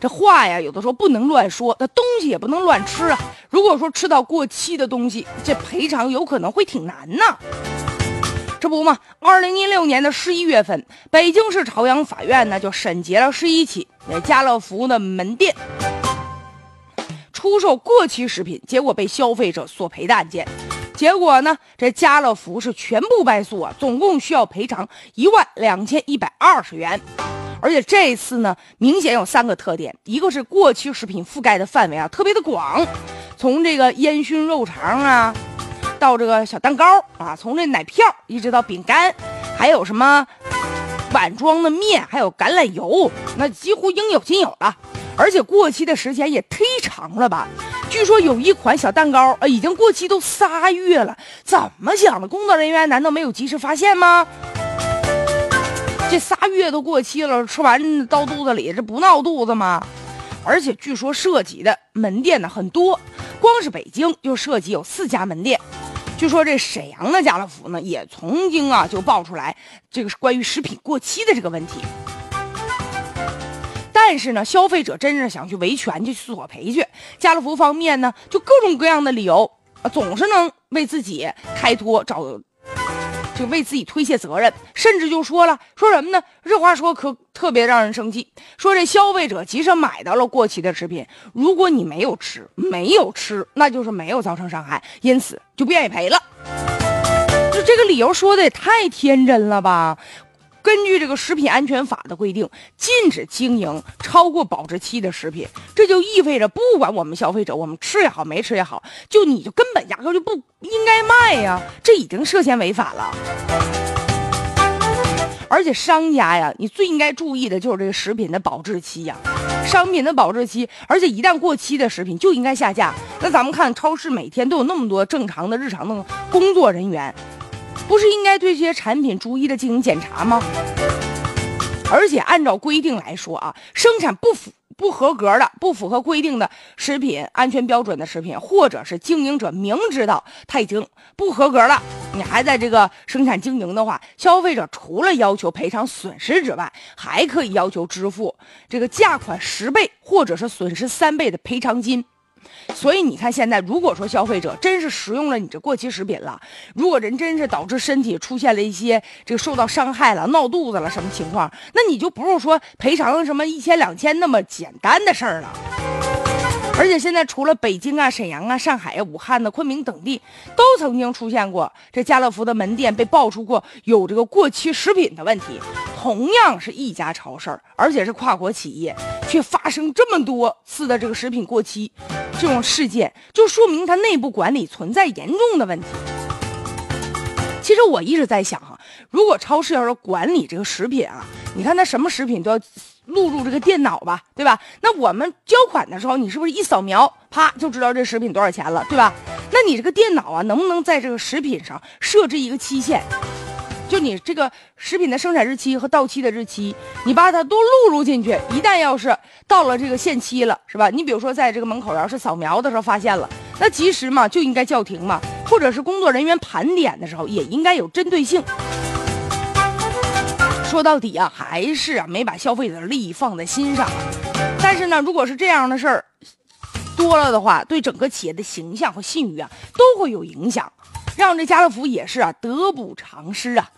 这话呀，有的时候不能乱说，那东西也不能乱吃啊。如果说吃到过期的东西，这赔偿有可能会挺难呢。这不嘛，二零一六年的十一月份，北京市朝阳法院呢就审结了十一起家乐福的门店出售过期食品，结果被消费者索赔的案件。结果呢，这家乐福是全部败诉啊，总共需要赔偿一万两千一百二十元。而且这一次呢，明显有三个特点：一个是过期食品覆盖的范围啊特别的广，从这个烟熏肉肠啊。到这个小蛋糕啊，从这奶票一直到饼干，还有什么碗装的面，还有橄榄油，那几乎应有尽有了。而且过期的时间也忒长了吧？据说有一款小蛋糕啊，已经过期都仨月了。怎么想的？工作人员难道没有及时发现吗？这仨月都过期了，吃完到肚子里，这不闹肚子吗？而且据说涉及的门店呢很多，光是北京就涉及有四家门店。据说这沈阳的家乐福呢，也曾经啊就爆出来这个是关于食品过期的这个问题。但是呢，消费者真是想去维权去索赔去，家乐福方面呢就各种各样的理由啊，总是能为自己开脱找。就为自己推卸责任，甚至就说了说什么呢？这话说可特别让人生气。说这消费者即使买到了过期的食品，如果你没有吃，没有吃，那就是没有造成伤害，因此就不愿意赔了。就这个理由说的也太天真了吧？根据这个食品安全法的规定，禁止经营超过保质期的食品，这就意味着不管我们消费者我们吃也好没吃也好，就你就根本压根就不应该卖呀，这已经涉嫌违法了。而且商家呀，你最应该注意的就是这个食品的保质期呀，商品的保质期，而且一旦过期的食品就应该下架。那咱们看超市每天都有那么多正常的日常的工作人员。不是应该对这些产品逐一的进行检查吗？而且按照规定来说啊，生产不符不合格的、不符合规定的食品安全标准的食品，或者是经营者明知道它已经不合格了，你还在这个生产经营的话，消费者除了要求赔偿损失之外，还可以要求支付这个价款十倍或者是损失三倍的赔偿金。所以你看，现在如果说消费者真是食用了你这过期食品了，如果人真是导致身体出现了一些这个受到伤害了、闹肚子了什么情况，那你就不是说赔偿什么一千两千那么简单的事儿了。而且现在除了北京啊、沈阳啊、上海啊、武汉的昆明等地，都曾经出现过这家乐福的门店被爆出过有这个过期食品的问题。同样是一家超市，而且是跨国企业，却发生这么多次的这个食品过期这种事件，就说明它内部管理存在严重的问题。其实我一直在想哈，如果超市要是管理这个食品啊，你看它什么食品都要。录入这个电脑吧，对吧？那我们交款的时候，你是不是一扫描，啪就知道这食品多少钱了，对吧？那你这个电脑啊，能不能在这个食品上设置一个期限？就你这个食品的生产日期和到期的日期，你把它都录入进去。一旦要是到了这个限期了，是吧？你比如说在这个门口要是扫描的时候发现了，那及时嘛就应该叫停嘛，或者是工作人员盘点的时候也应该有针对性。说到底啊，还是啊没把消费者的利益放在心上。但是呢，如果是这样的事儿多了的话，对整个企业的形象和信誉啊都会有影响，让这家乐福也是啊得不偿失啊。